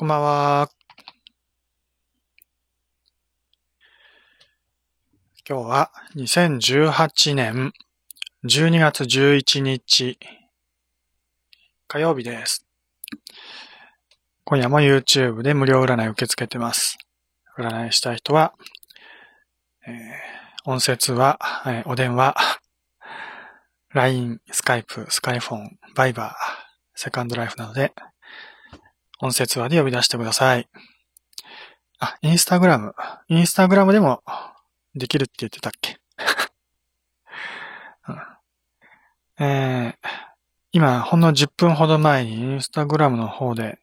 こんばんは。今日は2018年12月11日火曜日です。今夜も YouTube で無料占い受け付けてます。占いしたい人は、えー、音声通話、えー、お電話、LINE、Skype、スカイフォン、バイバー、セカンドライフなどで音声通話で呼び出してください。あ、インスタグラム。インスタグラムでもできるって言ってたっけ、えー、今、ほんの10分ほど前にインスタグラムの方で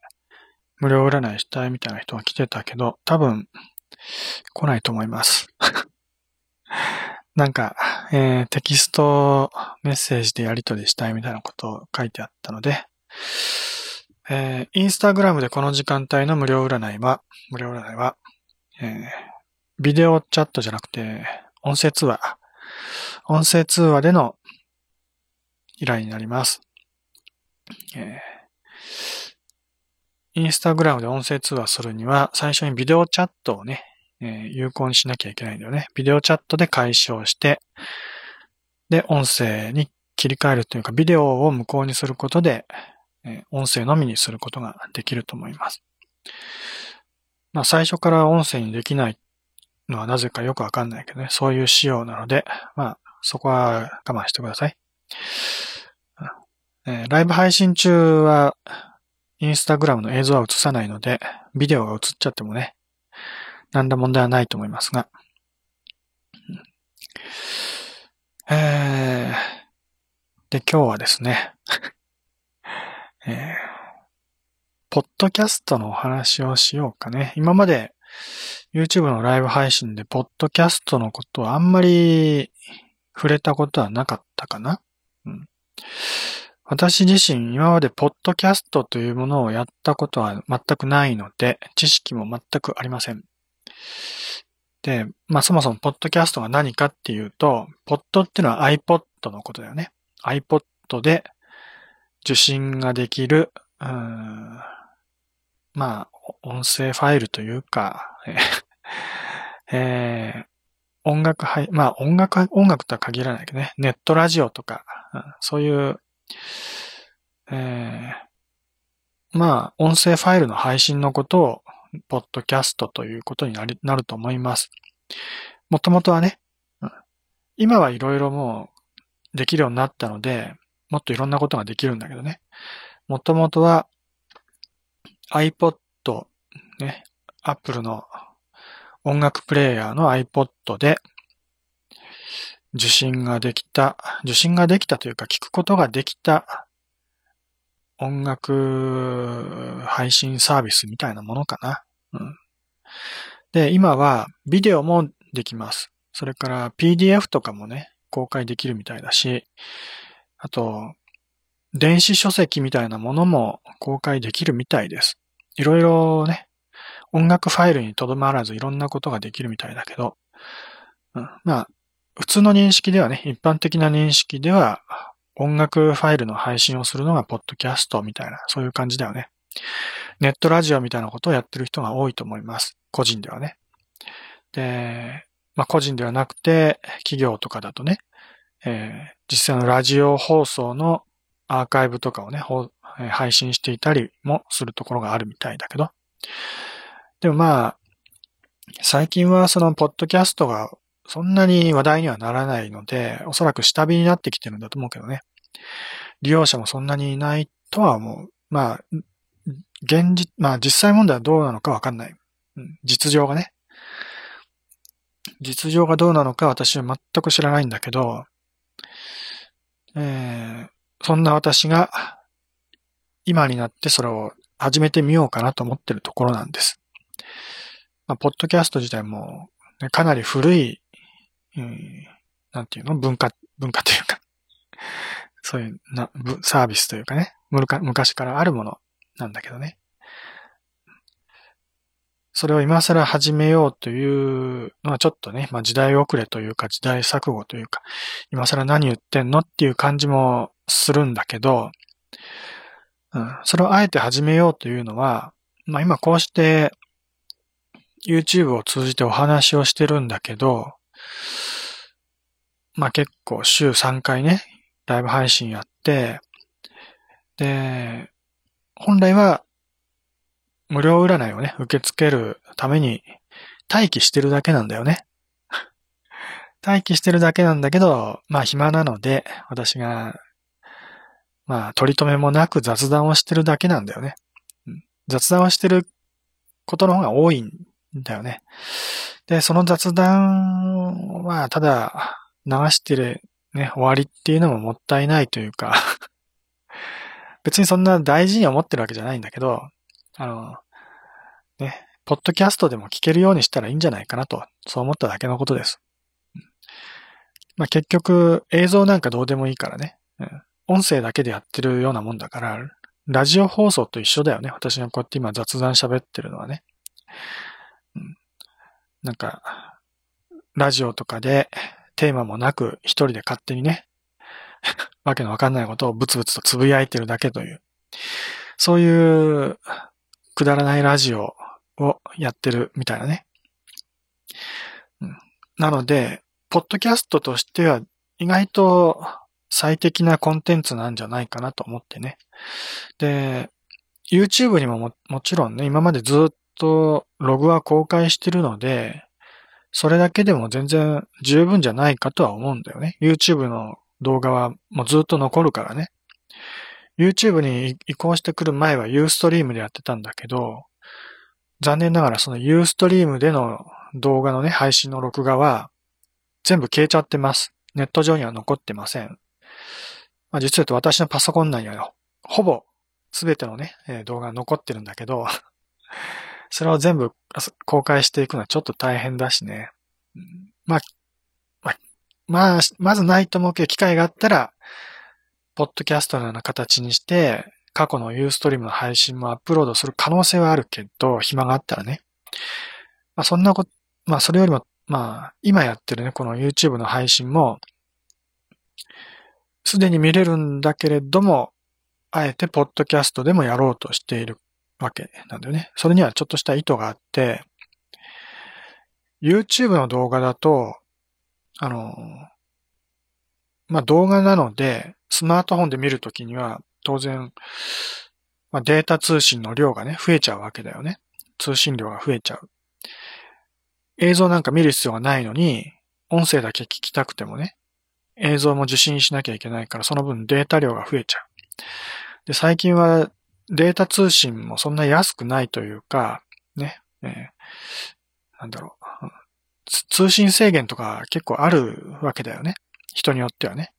無料占いしたいみたいな人が来てたけど、多分来ないと思います。なんか、えー、テキストメッセージでやり取りしたいみたいなことを書いてあったので、えー、インスタグラムでこの時間帯の無料占いは、無料占いは、えー、ビデオチャットじゃなくて、音声通話。音声通話での依頼になります。えー、インスタグラムで音声通話するには、最初にビデオチャットをね、えー、有効にしなきゃいけないんだよね。ビデオチャットで解消して、で、音声に切り替えるというか、ビデオを無効にすることで、音声のみにすることができると思います。まあ、最初から音声にできないのはなぜかよくわかんないけどね、そういう仕様なので、まあ、そこは我慢してください。えー、ライブ配信中は、インスタグラムの映像は映さないので、ビデオが映っちゃってもね、何ら問題はないと思いますが。えー、で、今日はですね、えー、ポッドキャストのお話をしようかね。今まで YouTube のライブ配信でポッドキャストのことはあんまり触れたことはなかったかな？うん、私自身今までポッドキャストというものをやったことは全くないので、知識も全くありません。で、まあそもそもポッドキャストが何かっていうと、ポッドっていうのは iPod のことだよね。iPod で受信ができる、うん、まあ、音声ファイルというか、え ー、音楽配、まあ音楽、音楽とは限らないけどね、ネットラジオとか、うん、そういう、えー、まあ音声ファイルの配信のことを、ポッドキャストということになりなると思います。もともとはね、うん、今はいろいろもうできるようになったので、もっといろんなことができるんだけどね。もともとは iPod、ね、Apple の音楽プレイヤーの iPod で受信ができた、受信ができたというか聞くことができた音楽配信サービスみたいなものかな。うん、で、今はビデオもできます。それから PDF とかもね、公開できるみたいだし、あと、電子書籍みたいなものも公開できるみたいです。いろいろね、音楽ファイルにとどまらずいろんなことができるみたいだけど、うん、まあ、普通の認識ではね、一般的な認識では、音楽ファイルの配信をするのがポッドキャストみたいな、そういう感じだよね。ネットラジオみたいなことをやってる人が多いと思います。個人ではね。で、まあ個人ではなくて、企業とかだとね、えー、実際のラジオ放送のアーカイブとかをね、配信していたりもするところがあるみたいだけど。でもまあ、最近はそのポッドキャストがそんなに話題にはならないので、おそらく下火になってきてるんだと思うけどね。利用者もそんなにいないとは思う。まあ、現実、まあ実際問題はどうなのかわかんない。実情がね。実情がどうなのか私は全く知らないんだけど、えー、そんな私が今になってそれを始めてみようかなと思ってるところなんです。まあ、ポッドキャスト自体も、ね、かなり古い、うん、なんていうの？文化、文化というかそういうなサービスというかね、昔からあるものなんだけどね。それを今更始めようというのはちょっとね、まあ時代遅れというか時代錯誤というか、今更何言ってんのっていう感じもするんだけど、うん、それをあえて始めようというのは、まあ今こうして YouTube を通じてお話をしてるんだけど、まあ結構週3回ね、ライブ配信やって、で、本来は無料占いをね、受け付けるために待機してるだけなんだよね。待機してるだけなんだけど、まあ暇なので、私が、まあ取り留めもなく雑談をしてるだけなんだよね。雑談をしてることの方が多いんだよね。で、その雑談はただ流してるね、終わりっていうのももったいないというか 別にそんな大事に思ってるわけじゃないんだけど、あの、ね、ポッドキャストでも聞けるようにしたらいいんじゃないかなと、そう思っただけのことです。まあ、結局、映像なんかどうでもいいからね、うん、音声だけでやってるようなもんだから、ラジオ放送と一緒だよね。私がこうやって今雑談喋ってるのはね。うん、なんか、ラジオとかでテーマもなく一人で勝手にね、わけのわかんないことをブツブツとつぶやいてるだけという、そういうくだらないラジオをやってるみたいなね。なので、ポッドキャストとしては意外と最適なコンテンツなんじゃないかなと思ってね。で、YouTube にもももちろんね、今までずっとログは公開してるので、それだけでも全然十分じゃないかとは思うんだよね。YouTube の動画はもうずっと残るからね。YouTube に移行してくる前は Ustream でやってたんだけど、残念ながらその Ustream での動画のね、配信の録画は全部消えちゃってます。ネット上には残ってません。まあ、実は言うと私のパソコン内にはほぼ全てのね、動画が残ってるんだけど、それを全部公開していくのはちょっと大変だしね。まあ、まあ、まずないと思うけど、機会があったら、ポッドキャストのような形にして、過去のユーストリームの配信もアップロードする可能性はあるけど、暇があったらね。まあそんなこと、まあそれよりも、まあ今やってるね、この YouTube の配信も、すでに見れるんだけれども、あえてポッドキャストでもやろうとしているわけなんだよね。それにはちょっとした意図があって、YouTube の動画だと、あの、まあ、動画なので、スマートフォンで見るときには、当然、まあ、データ通信の量がね、増えちゃうわけだよね。通信量が増えちゃう。映像なんか見る必要がないのに、音声だけ聞きたくてもね、映像も受信しなきゃいけないから、その分データ量が増えちゃう。で、最近はデータ通信もそんな安くないというか、ね、えー、なんだろう、通信制限とか結構あるわけだよね。人によってはね。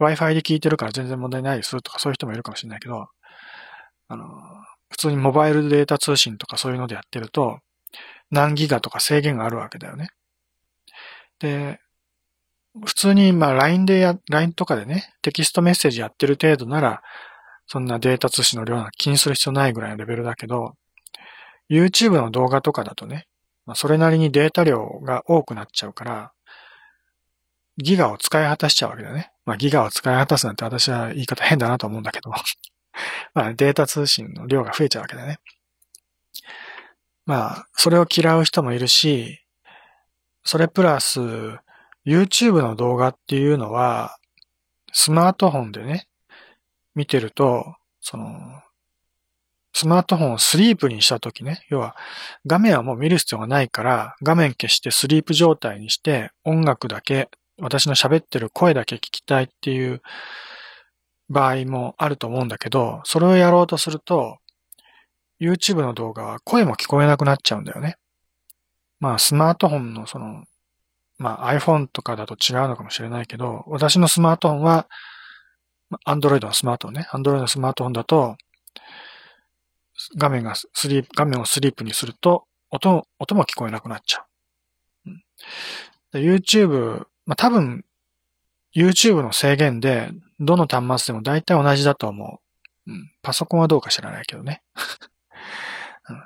Wi-Fi で聞いてるから全然問題ないですとかそういう人もいるかもしれないけど、あの、普通にモバイルデータ通信とかそういうのでやってると、何ギガとか制限があるわけだよね。で、普通にまあ LINE でや、LINE とかでね、テキストメッセージやってる程度なら、そんなデータ通信の量なんか気にする必要ないぐらいのレベルだけど、YouTube の動画とかだとね、まあ、それなりにデータ量が多くなっちゃうから、ギガを使い果たしちゃうわけだね。まあギガを使い果たすなんて私は言い方変だなと思うんだけど、まあデータ通信の量が増えちゃうわけだね。まあ、それを嫌う人もいるし、それプラス、YouTube の動画っていうのは、スマートフォンでね、見てると、その、スマートフォンをスリープにしたときね、要は画面はもう見る必要がないから、画面消してスリープ状態にして音楽だけ、私の喋ってる声だけ聞きたいっていう場合もあると思うんだけど、それをやろうとすると、YouTube の動画は声も聞こえなくなっちゃうんだよね。まあスマートフォンのその、まあ iPhone とかだと違うのかもしれないけど、私のスマートフォンはアンドロイドのスマートフォンね。アンドロイドのスマートフォンだと、画面がスリープ、画面をスリープにすると、音、音も聞こえなくなっちゃう。うん、YouTube、まあ、多分、YouTube の制限で、どの端末でも大体同じだと思う。うん、パソコンはどうか知らないけどね。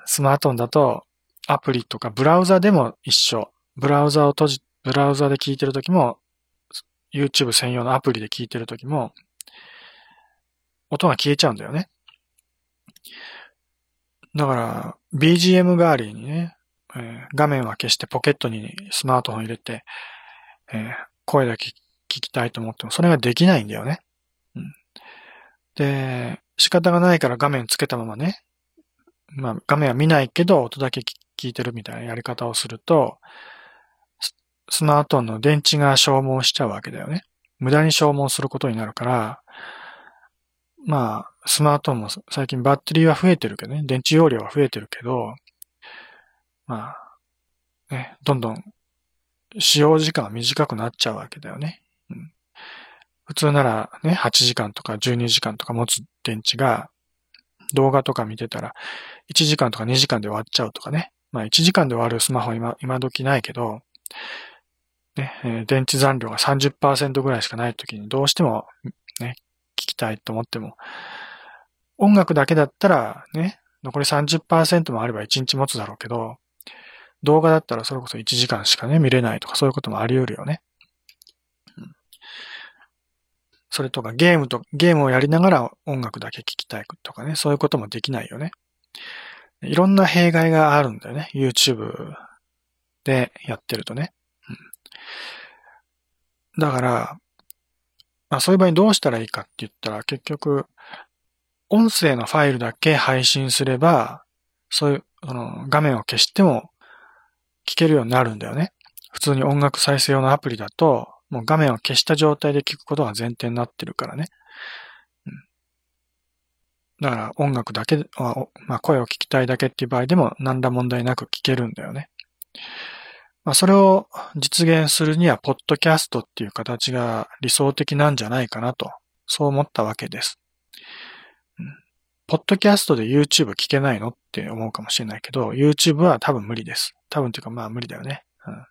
スマートフォンだと、アプリとかブラウザでも一緒。ブラウザを閉じ、ブラウザで聞いてるときも、YouTube 専用のアプリで聞いてるときも、音が消えちゃうんだよね。だから、BGM 代わりにね、えー、画面は消してポケットにスマートフォン入れて、えー、声だけ聞きたいと思っても、それができないんだよね。うん、で、仕方がないから画面つけたままね、まあ画面は見ないけど音だけ聞いてるみたいなやり方をすると、スマートフォンの電池が消耗しちゃうわけだよね。無駄に消耗することになるから、まあ、スマートフォンも最近バッテリーは増えてるけどね、電池容量は増えてるけど、まあ、ね、どんどん使用時間は短くなっちゃうわけだよね。うん、普通ならね、8時間とか12時間とか持つ電池が、動画とか見てたら、1時間とか2時間で終わっちゃうとかね。まあ1時間で終わるスマホ今、今時ないけど、ね、えー、電池残量が30%ぐらいしかない時にどうしてもね、聞きたいと思っても、音楽だけだったらね、残り30%もあれば1日持つだろうけど、動画だったらそれこそ1時間しかね、見れないとかそういうこともあり得るよね。それとかゲームと、ゲームをやりながら音楽だけ聴きたいとかね、そういうこともできないよね。いろんな弊害があるんだよね。YouTube でやってるとね。だから、まあそういう場合どうしたらいいかって言ったら結局、音声のファイルだけ配信すれば、そういう、その画面を消しても聞けるようになるんだよね。普通に音楽再生用のアプリだと、もう画面を消した状態で聞くことが前提になってるからね。うん、だから音楽だけ、まあ声を聞きたいだけっていう場合でも何ら問題なく聞けるんだよね。まあそれを実現するには、ポッドキャストっていう形が理想的なんじゃないかなと、そう思ったわけです。ポッドキャストで YouTube 聞けないのって思うかもしれないけど、YouTube は多分無理です。多分というかまあ無理だよね。うん。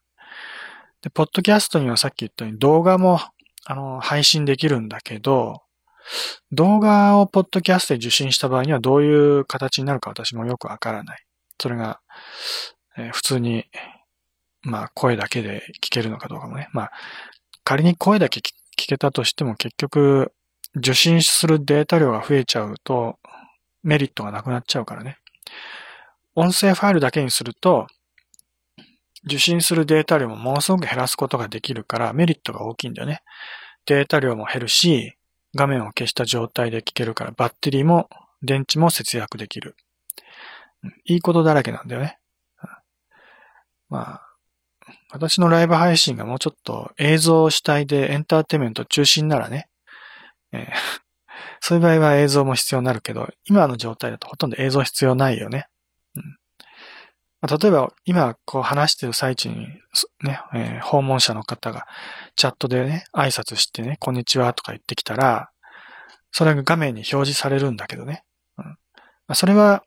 で、ポッドキャストにはさっき言ったように動画も、あの、配信できるんだけど、動画をポッドキャストで受信した場合にはどういう形になるか私もよくわからない。それが、えー、普通に、まあ声だけで聞けるのかどうかもね。まあ、仮に声だけ聞けたとしても結局、受信するデータ量が増えちゃうと、メリットがなくなっちゃうからね。音声ファイルだけにすると、受信するデータ量もものすごく減らすことができるからメリットが大きいんだよね。データ量も減るし、画面を消した状態で聞けるからバッテリーも電池も節約できる。いいことだらけなんだよね。まあ、私のライブ配信がもうちょっと映像主体でエンターテイメント中心ならね、えー、そういう場合は映像も必要になるけど、今の状態だとほとんど映像必要ないよね。うんまあ、例えば、今こう話してる最中に、ね、えー、訪問者の方がチャットでね、挨拶してね、こんにちはとか言ってきたら、それが画面に表示されるんだけどね。うんまあ、それは、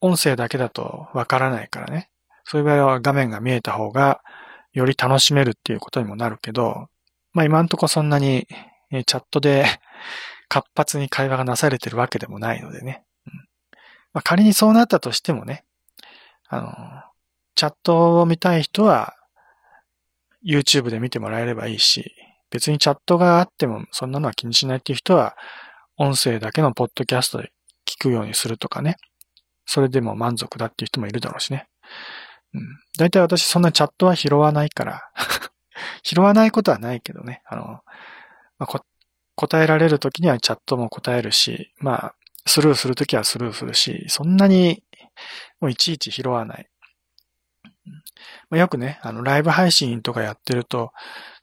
音声だけだとわからないからね。そういう場合は画面が見えた方が、より楽しめるっていうことにもなるけど、まあ今んとこそんなに、チャットで活発に会話がなされてるわけでもないのでね。うんまあ、仮にそうなったとしてもね、あの、チャットを見たい人は YouTube で見てもらえればいいし、別にチャットがあってもそんなのは気にしないっていう人は、音声だけのポッドキャストで聞くようにするとかね。それでも満足だっていう人もいるだろうしね。うん。だいたい私そんなチャットは拾わないから 拾わないことはないけどね。あの、まあ、答えられるときにはチャットも答えるし、まあ、スルーするときはスルーするし、そんなにもういちいち拾わない。まあ、よくね、あの、ライブ配信とかやってると、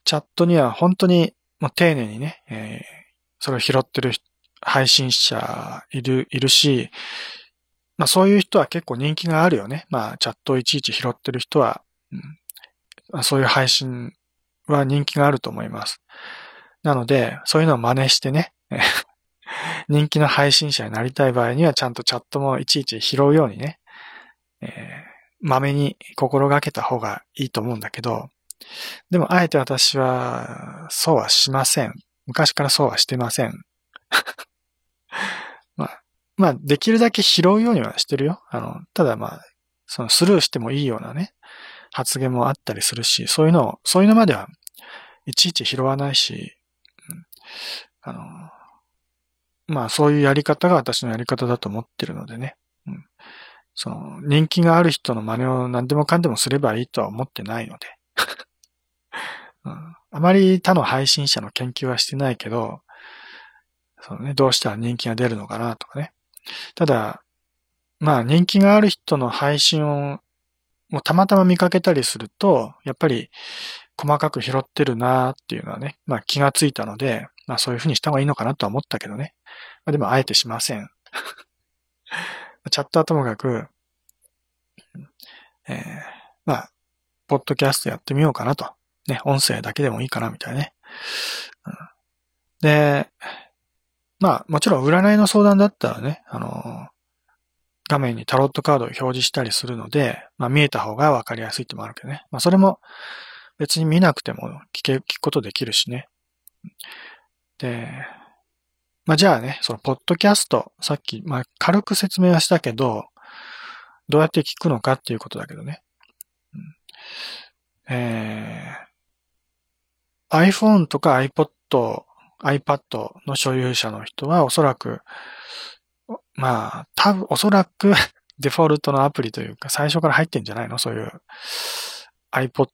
チャットには本当にもう丁寧にね、えー、それを拾ってる配信者いる、いるし、まあそういう人は結構人気があるよね。まあチャットをいちいち拾ってる人は、うん、そういう配信は人気があると思います。なので、そういうのを真似してね、人気の配信者になりたい場合にはちゃんとチャットもいちいち拾うようにね、えー、豆に心がけた方がいいと思うんだけど、でもあえて私はそうはしません。昔からそうはしてません。まあ、まあ、できるだけ拾うようにはしてるよ。あの、ただまあ、そのスルーしてもいいようなね、発言もあったりするし、そういうのを、そういうのまではいちいち拾わないし、あの、まあそういうやり方が私のやり方だと思ってるのでね。うん、その、人気がある人の真似を何でもかんでもすればいいとは思ってないので。うん、あまり他の配信者の研究はしてないけど、そのね、どうしたら人気が出るのかなとかね。ただ、まあ人気がある人の配信をもうたまたま見かけたりすると、やっぱり細かく拾ってるなーっていうのはね、まあ気がついたので、まあそういうふうにした方がいいのかなとは思ったけどね。まあでもあえてしません。チャットはともかく、えー、まあ、ポッドキャストやってみようかなと。ね、音声だけでもいいかなみたいなね。うん、で、まあ、もちろん占いの相談だったらね、あの、画面にタロットカードを表示したりするので、まあ見えた方がわかりやすいってもあるけどね。まあそれも別に見なくても聞け、聞くことできるしね。で、まあじゃあね、そのポッドキャスト、さっき、まあ軽く説明はしたけど、どうやって聞くのかっていうことだけどね。うん、えー、iPhone とか iPod iPad の所有者の人はおそらく、まあ、多分、おそらく デフォルトのアプリというか、最初から入ってんじゃないの？そういう iPod、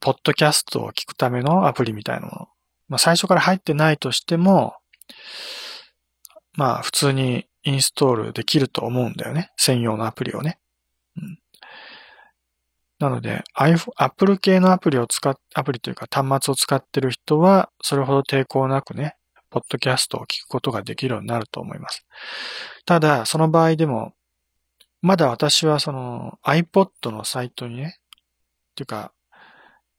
ポッドキャストを聞くためのアプリみたいなもの。まあ、最初から入ってないとしても、まあ、普通にインストールできると思うんだよね。専用のアプリをね。うん、なので、iPhone、Apple 系のアプリを使っ、アプリというか端末を使ってる人は、それほど抵抗なくね、ポッドキャストを聞くことができるようになると思います。ただ、その場合でも、まだ私はその iPod のサイトにね、っていうか、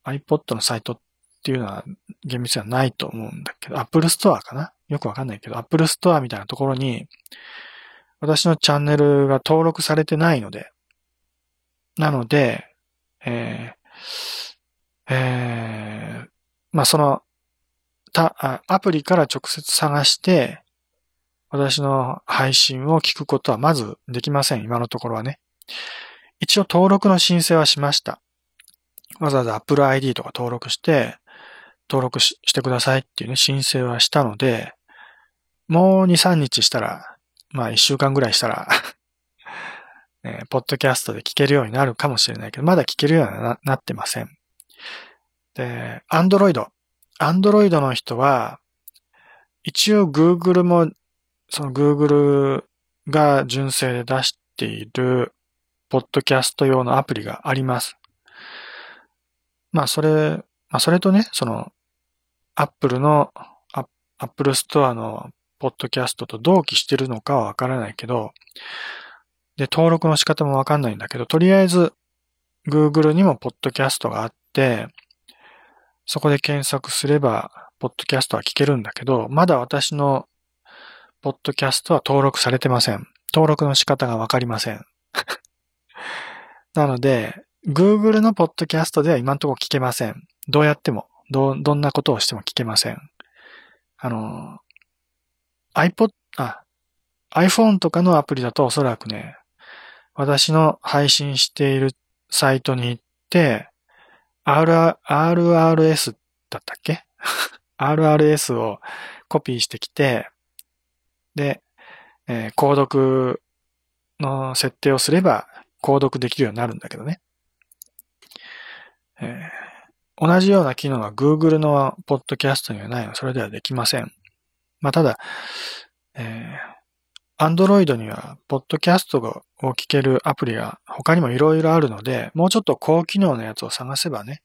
iPod のサイトっっていうのは厳密にはないと思うんだけど、Apple Store かな？よくわかんないけど、Apple Store みたいなところに、私のチャンネルが登録されてないので、なので、えー、えー、まあ、その、た、アプリから直接探して、私の配信を聞くことはまずできません。今のところはね。一応登録の申請はしました。わざわざ Apple ID とか登録して、登録ししてくださいっていうね、申請はしたので、もう2、3日したら、まあ1週間ぐらいしたらえー、ポッドキャストで聞けるようになるかもしれないけど、まだ聞けるようにななってません。で、Android。Android の人は、一応 Google も、その Google が純正で出している、ポッドキャスト用のアプリがあります。まあ、それ、まあ、それとね、その、Apple の、Apple Store のポッドキャストと同期してるのかはわからないけど、で、登録の仕方もわかんないんだけど、とりあえず、Google にもポッドキャストがあって、そこで検索すれば、ポッドキャストは聞けるんだけど、まだ私のポッドキャストは登録されてません。登録の仕方がわかりません。なので、Google のポッドキャストでは今んところ聞けません。どうやっても、ど、どんなことをしても聞けません。あの、iPod、あ、iPhone とかのアプリだとおそらくね、私の配信しているサイトに行って、R、RRS だったっけ ?RRS をコピーしてきて、で、えー、購読の設定をすれば、購読できるようになるんだけどね。えー、同じような機能が Google のポッドキャストにはないのそれではできません。まあ、ただ、えー、アンドロイドには、ポッドキャストを聞けるアプリが他にもいろいろあるので、もうちょっと高機能なやつを探せばね、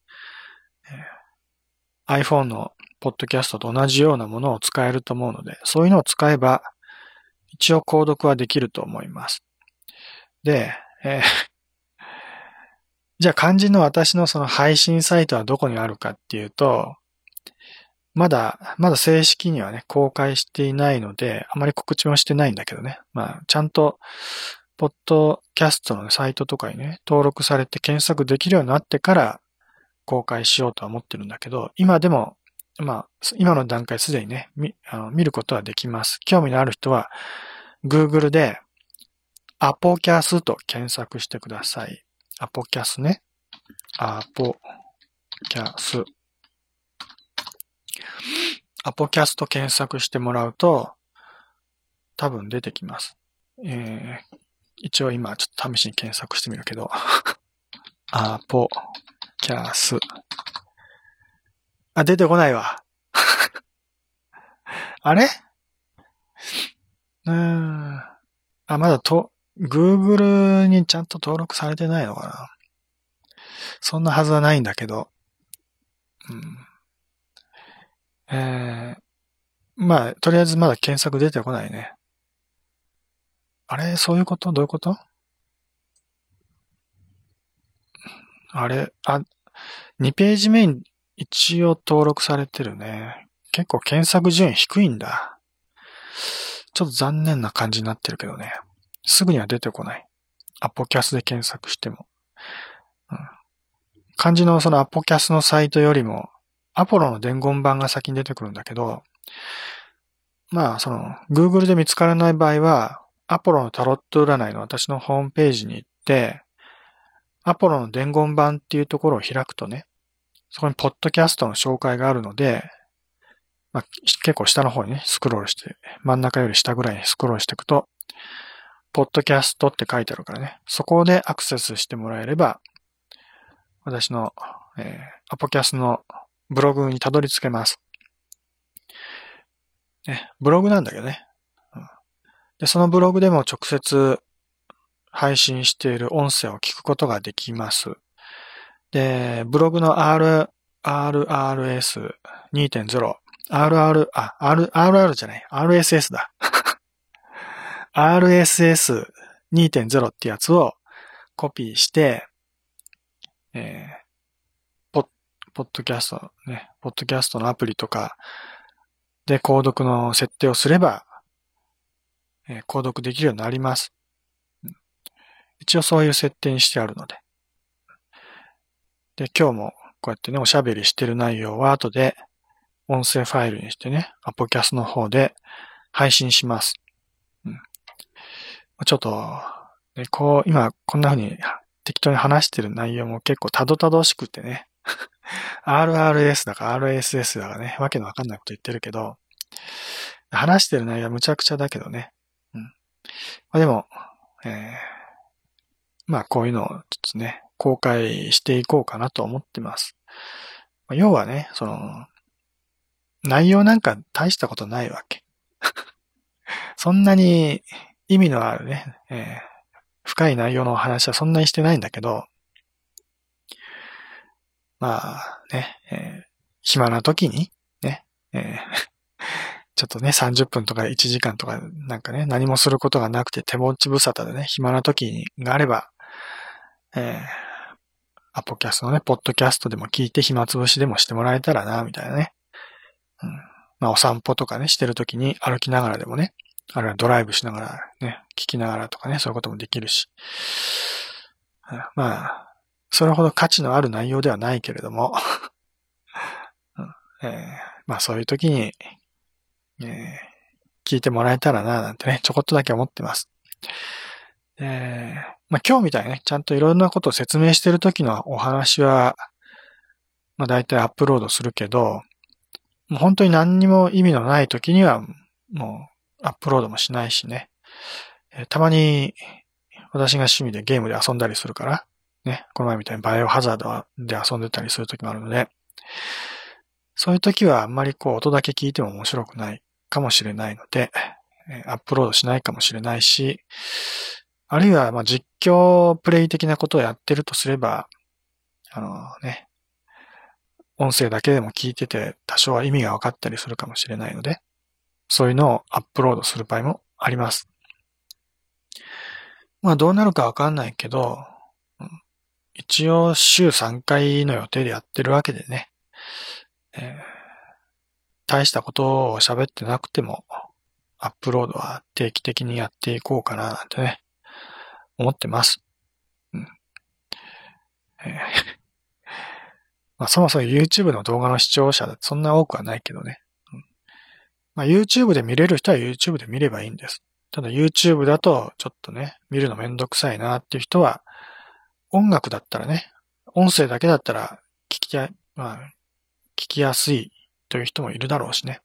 えー、iPhone のポッドキャストと同じようなものを使えると思うので、そういうのを使えば、一応購読はできると思います。で、えー、じゃあ肝心の私のその配信サイトはどこにあるかっていうと、まだ、まだ正式にはね、公開していないので、あまり告知もしてないんだけどね。まあ、ちゃんと、ポッドキャストの、サイトとかにね、登録されて検索できるようになってから公開しようとは思ってるんだけど、今でも、まあ、今の段階すでにね、見あの見ることはできます。興味のある人は、Google で、アポキャスと検索してください。アポキャスね。アポキャス。アポキャスト検索してもらうと、多分出てきます。えー、一応今ちょっと試しに検索してみるけど、アポキャス。あ、出てこないわ。あれ？うーん。あ、まだと、Google にちゃんと登録されてないのかな？そんなはずはないんだけど。うん、えー、まあ、とりあえずまだ検索出てこないね。あれ？そういうこと？どういうこと？あれ？あ、2ページ目に一応登録されてるね。結構検索順位低いんだ。ちょっと残念な感じになってるけどね。すぐには出てこない。アポキャスで検索しても。うん、漢字のそのアポキャスのサイトよりも、アポロの伝言版が先に出てくるんだけど、まあ、その、Google で見つからない場合は、アポロのタロット占いの私のホームページに行って、アポロの伝言版っていうところを開くとね、そこにポッドキャストの紹介があるので、まあ、結構下の方にね、スクロールして、真ん中より下ぐらいにスクロールしていくと、ポッドキャストって書いてあるからね、そこでアクセスしてもらえれば、私の、えー、アポキャスのブログにたどり着けます。ね、ブログなんだけどね、うん。で、そのブログでも直接配信している音声を聞くことができます。で、ブログの R、RRS2.0、RR、あ、R、RR じゃない、RSS だ。RSS2.0 ってやつをコピーして、えー、ポッ、ポッドキャストね、ポッドキャストのアプリとかで購読の設定をすれば、えー、購読できるようになります。一応そういう設定にしてあるので。で、今日もこうやってね、おしゃべりしてる内容は後で音声ファイルにしてね、アポキャスの方で配信します。ちょっと、ね、こう、今こんな風に適当に話してる内容も結構たどたどしくてね、RRS だか RSS だかね、わけのわかんないこと言ってるけど、話してる内容はむちゃくちゃだけどね。うん。まあ、でも、えー、まあこういうのをちょっとね、公開していこうかなと思ってます。ま要はね、その、内容なんか大したことないわけ。そんなに意味のあるね、えー、深い内容のお話はそんなにしてないんだけど、まあね、えー、暇な時に、ね、えー、ちょっとね、30分とか1時間とかなんかね、何もすることがなくて手持ち無沙汰でね、暇な時があれば、えー、アポキャストのね、ポッドキャストでも聞いて暇つぶしでもしてもらえたらな、みたいなね。うん。まあ、お散歩とかね、してるときに歩きながらでもね、あるいはドライブしながらね、聞きながらとかね、そういうこともできるし。まあ、それほど価値のある内容ではないけれども うんえー、まあそういう時に、えー、聞いてもらえたらな、なんてね、ちょこっとだけ思ってます。えー、まあ今日みたいにね、ちゃんといろんなことを説明してる時のお話は、まあ大体アップロードするけど、もう本当に何にも意味のない時には、もうアップロードもしないしね。えー、たまに私が趣味でゲームで遊んだりするから、ね、この前みたいにバイオハザードで遊んでたりする時もあるので、そういう時はあんまりこう音だけ聞いても面白くないかもしれないのでえ、アップロードしないかもしれないし、あるいはま実況プレイ的なことをやってるとすれば、あのね、音声だけでも聞いてて多少は意味が分かったりするかもしれないので、そういうのをアップロードする場合もあります。まあどうなるかわかんないけど、一応週3回の予定でやってるわけでね、えー、大したことを喋ってなくても、アップロードは定期的にやっていこうかななんてね、思ってます。うんえー まあ、そもそも YouTube の動画の視聴者そんな多くはないけどね。まあ、YouTube で見れる人は YouTube で見ればいいんです。ただ YouTube だとちょっとね、見るのめんどくさいなっていう人は、音楽だったらね、音声だけだったら聞きや、まあ、聞きやすいという人もいるだろうしね。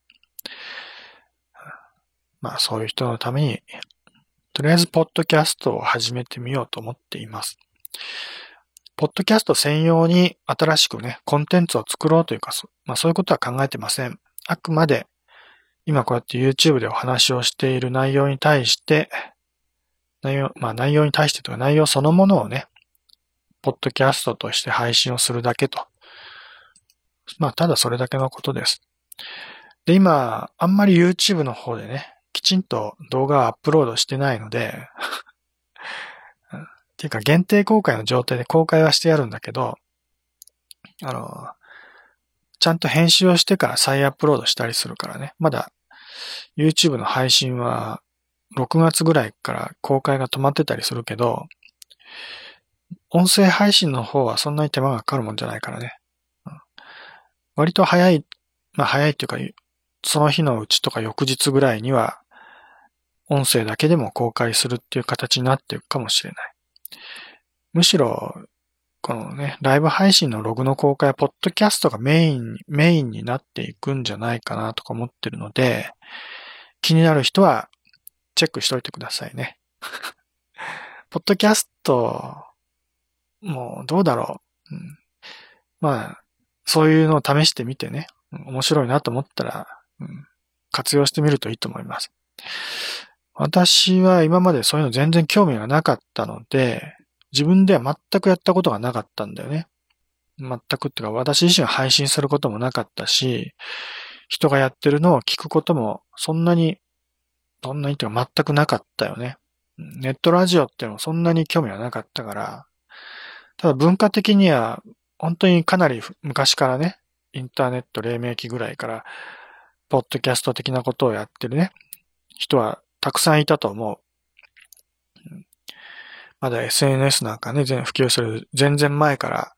まあそういう人のためにとりあえず、ポッドキャストを始めてみようと思っています。ポッドキャスト専用に新しくね、コンテンツを作ろうというか、まあそういうことは考えてません。あくまで、今こうやって YouTube でお話をしている内容に対して、内容、まあ内容に対してとか内容そのものをね、ポッドキャストとして配信をするだけと。まあただそれだけのことです。で、今、あんまり YouTube の方でね、きちんと動画をアップロードしてないのでっ ていうか限定公開の状態で公開はしてやるんだけど、あの、ちゃんと編集をしてから再アップロードしたりするからね。まだ YouTube の配信は6月ぐらいから公開が止まってたりするけど、音声配信の方はそんなに手間がかかるもんじゃないからね。うん割と早い、まあ早いっていうか、その日のうちとか翌日ぐらいには、音声だけでも公開するっていう形になっていくかもしれない。むしろ、このね、ライブ配信のログの公開は、ポッドキャストがメイン、メインになっていくんじゃないかなとか思ってるので、気になる人はチェックしといてくださいね。ポッドキャスト、もうどうだろう？うん、まあ、そういうのを試してみてね、面白いなと思ったら、うん、活用してみるといいと思います。私は今までそういうの全然興味がなかったので、自分では全くやったことがなかったんだよね。全くっていうか、私自身は配信することもなかったし、人がやってるのを聞くこともそんなに、そんなにっていうか全くなかったよね。ネットラジオってのもそんなに興味はなかったから、ただ文化的には本当にかなり昔からね、インターネット黎明期ぐらいから、ポッドキャスト的なことをやってるね、人はたくさんいたと思う。まだ SNS なんかね、全普及する全然前から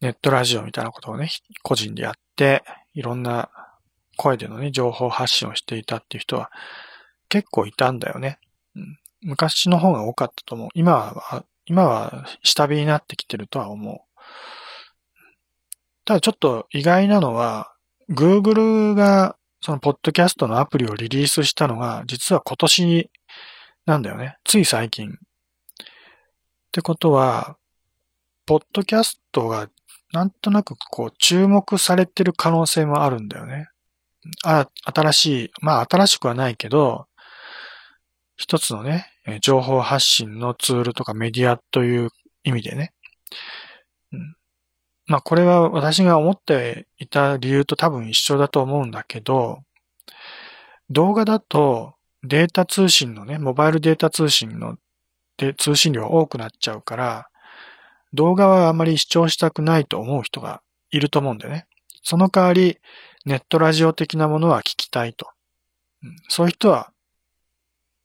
ネットラジオみたいなことをね、個人でやって、いろんな声でのね、情報発信をしていたっていう人は結構いたんだよね。うん、昔の方が多かったと思う。今は、今は下火になってきてるとは思う。ただちょっと意外なのは、Google がそのポッドキャストのアプリをリリースしたのが、実は今年なんだよね。つい最近。ってことは、ポッドキャストがなんとなくこう注目されてる可能性もあるんだよね。あ、新しい、まあ新しくはないけど、一つのね、情報発信のツールとかメディアという意味でね。まあこれは私が思っていた理由と多分一緒だと思うんだけど、動画だとデータ通信のね、モバイルデータ通信ので通信量多くなっちゃうから、動画はあまり視聴したくないと思う人がいると思うんだよね。その代わり、ネットラジオ的なものは聞きたいと。そういう人は、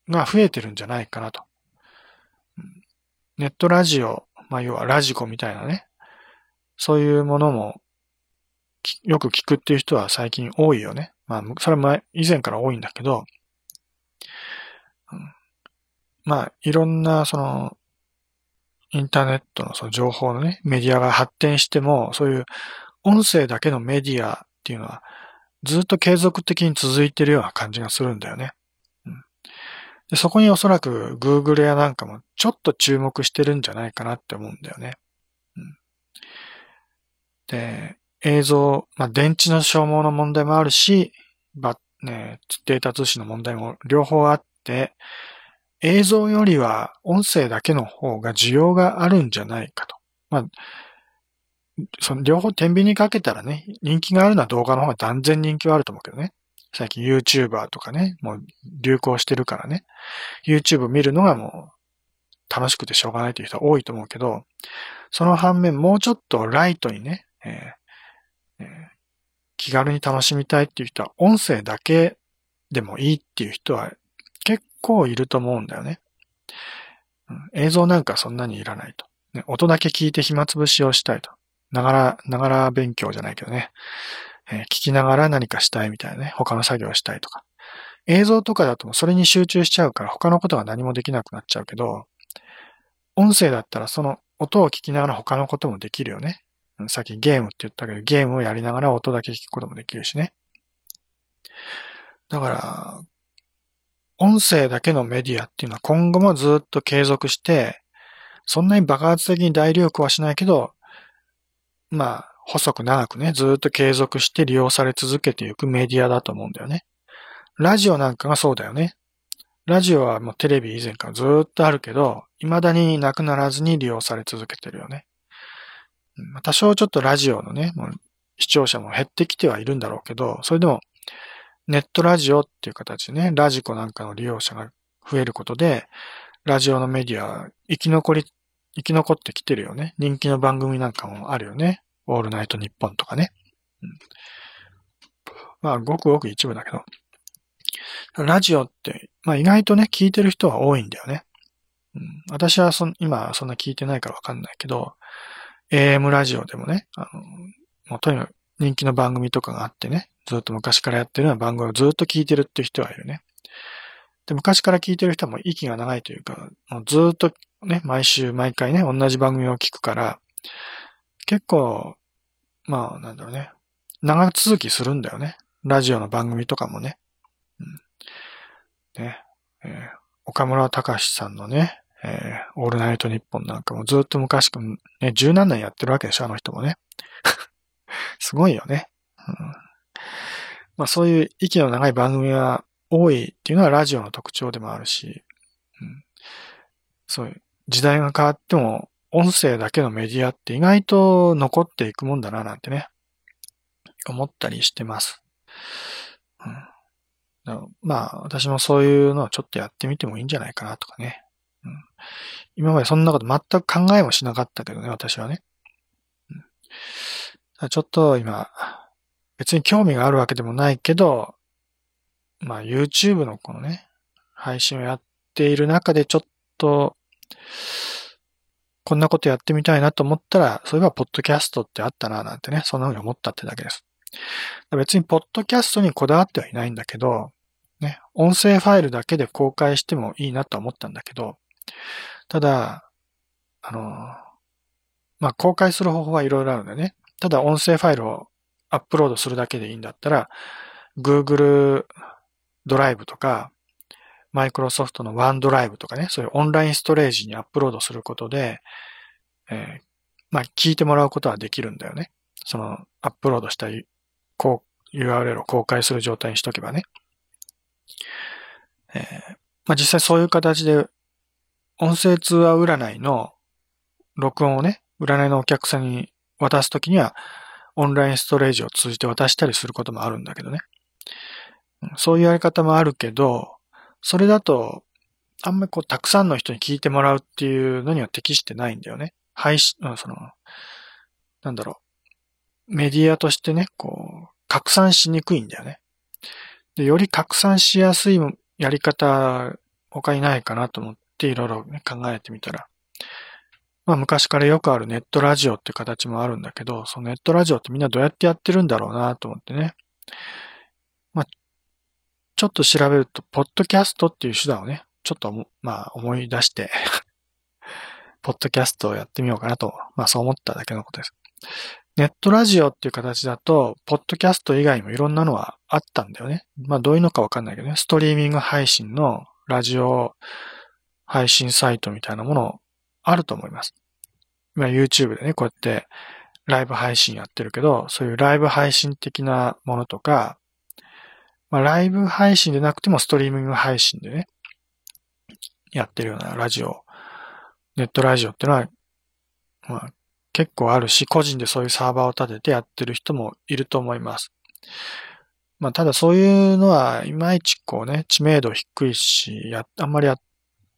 が増えてるんじゃないかなと。ネットラジオ、まあ要はラジコみたいなね、そういうものもよく聞くっていう人は最近多いよね。まあ、それも以前から多いんだけど、まあ、いろんな、その、インターネットのその情報のね、メディアが発展しても、そういう音声だけのメディアっていうのは、ずっと継続的に続いてるような感じがするんだよね。うん、でそこにおそらく Google やなんかもちょっと注目してるんじゃないかなって思うんだよね。うん、で、映像、まあ、電池の消耗の問題もあるし、ば、ね、データ通信の問題も両方あって、映像よりは音声だけの方が需要があるんじゃないかと。まあ、その両方天秤にかけたらね、人気があるのは動画の方が断然人気はあると思うけどね。最近 YouTuber とかね、もう流行してるからね。YouTube 見るのがもう楽しくてしょうがないという人は多いと思うけど、その反面もうちょっとライトにね、えーえー、気軽に楽しみたいっていう人は音声だけでもいいっていう人は構いると思うんだよね。うん、映像なんかそんなにいらないと。ね、音だけ聞いて暇つぶしをしたいと。ながら、ながら勉強じゃないけどね。えー、聞きながら何かしたいみたいなね。他の作業をしたいとか。映像とかだとそれに集中しちゃうから他のことが何もできなくなっちゃうけど、音声だったらその音を聞きながら他のこともできるよね。さっきゲームって言ったけど、ゲームをやりながら音だけ聞くこともできるしね。だから、音声だけのメディアっていうのは今後もずっと継続して、そんなに爆発的に大流行はしないけど、まあ、細く長くね、ずっと継続して利用され続けていくメディアだと思うんだよね。ラジオなんかがそうだよね。ラジオはもうテレビ以前からずっとあるけど、未だになくならずに利用され続けてるよね。多少ちょっとラジオのね、もう視聴者も減ってきてはいるんだろうけど、それでもネットラジオっていう形でね、ラジコなんかの利用者が増えることで、ラジオのメディア生き残り、生き残ってきてるよね。人気の番組なんかもあるよね。オールナイトニッポンとかね。うん、まあ、ごくごく一部だけど。ラジオって、まあ意外とね、聞いてる人は多いんだよね。うん、私はそ今そんな聞いてないからわかんないけど、AM ラジオでもね、あの、もうとにかく人気の番組とかがあってね、ずっと昔からやってるような番組をずっと聞いてるって人はいるね。で、昔から聞いてる人はもう息が長いというか、もうずっとね、毎週毎回ね、同じ番組を聞くから、結構、まあ、なんだろうね、長続きするんだよね。ラジオの番組とかもね。うん、ね、えー、岡村隆史さんのね、えー、オールナイトニッポンなんかもずっと昔く、ね、十何年やってるわけでしょ、あの人もね。すごいよね。うん、まあそういう息の長い番組が多いっていうのはラジオの特徴でもあるし、うん、そういう時代が変わっても音声だけのメディアって意外と残っていくもんだななんてね、思ったりしてます。うん、まあ私もそういうのをちょっとやってみてもいいんじゃないかなとかね。うん、今までそんなこと全く考えもしなかったけどね、私はね。うん、ちょっと今、別に興味があるわけでもないけど、まあ YouTube のこのね、配信をやっている中でちょっと、こんなことやってみたいなと思ったら、そういえばポッドキャストってあったななんてね、そんな風に思ったってだけです。別にポッドキャストにこだわってはいないんだけど、ね、音声ファイルだけで公開してもいいなと思ったんだけど、ただ、あの、まあ、公開する方法はいろいろあるんだよね。ただ音声ファイルをアップロードするだけでいいんだったら、Google ドライブとか、マイクロソフトのワンドライブとかね、そういうオンラインストレージにアップロードすることで、えー、まあ、聞いてもらうことはできるんだよね。その、アップロードしたこう URL を公開する状態にしとけばね。えー、まあ、実際そういう形で、音声通話占いの録音をね、占いのお客さんに渡すときには、オンラインストレージを通じて渡したりすることもあるんだけどね。そういうやり方もあるけど、それだと、あんまりこう、たくさんの人に聞いてもらうっていうのには適してないんだよね。配信、その、なんだろう。メディアとしてね、こう、拡散しにくいんだよね。で、より拡散しやすいやり方、他にないかなと思っていろいろ考えてみたら、まあ昔からよくあるネットラジオって形もあるんだけど、そのネットラジオってみんなどうやってやってるんだろうなと思ってね。まあ、ちょっと調べると、ポッドキャストっていう手段をね、ちょっとまあ思い出して ポッドキャストをやってみようかなと、まあそう思っただけのことです。ネットラジオっていう形だと、ポッドキャスト以外にもいろんなのはあったんだよね。まあどういうのかわかんないけどね、ストリーミング配信のラジオ配信サイトみたいなものをあると思います。今 YouTube でね、こうやってライブ配信やってるけど、そういうライブ配信的なものとか、まあ、ライブ配信でなくてもストリーミング配信でね、やってるようなラジオ、ネットラジオってのは、まあ、結構あるし、個人でそういうサーバーを立ててやってる人もいると思います。まあ、ただそういうのは、いまいちこうね、知名度低いし、や、あんまりやっ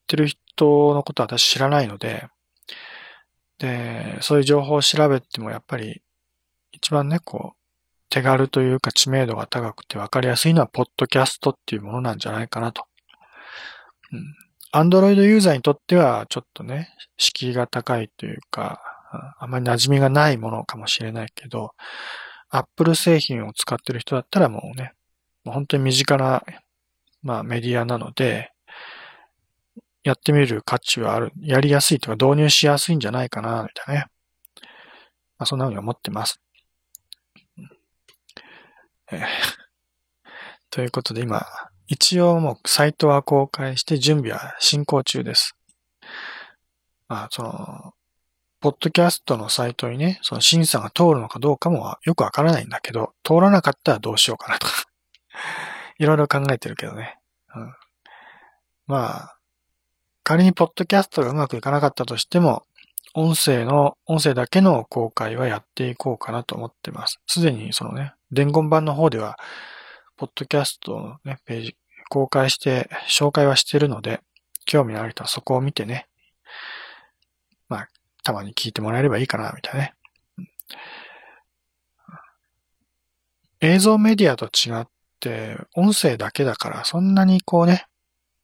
てる人トのことは私知らないので、で、そういう情報を調べてもやっぱり一番ね、こう、手軽というか知名度が高くて分かりやすいのは、ポッドキャストっていうものなんじゃないかなと。うん。アンドロイドユーザーにとっては、ちょっとね、敷居が高いというか、あまり馴染みがないものかもしれないけど、アップル製品を使ってる人だったらもうね、もう本当に身近な、まあメディアなので、やってみる価値はある、やりやすいとか導入しやすいんじゃないかな、みたいなね。まあ、そんな風に思ってます。えー、ということで今、一応もうサイトは公開して準備は進行中です。まあ、その、ポッドキャストのサイトにね、その審査が通るのかどうかもよくわからないんだけど、通らなかったらどうしようかなとか いろいろ考えてるけどね。うん、まあ、仮にポッドキャストがうまくいかなかったとしても、音声の、音声だけの公開はやっていこうかなと思ってます。すでにそのね、伝言版の方では、ポッドキャストのね、ページ、公開して、紹介はしてるので、興味のある人はそこを見てね、まあ、たまに聞いてもらえればいいかな、みたいなね。映像メディアと違って、音声だけだから、そんなにこうね、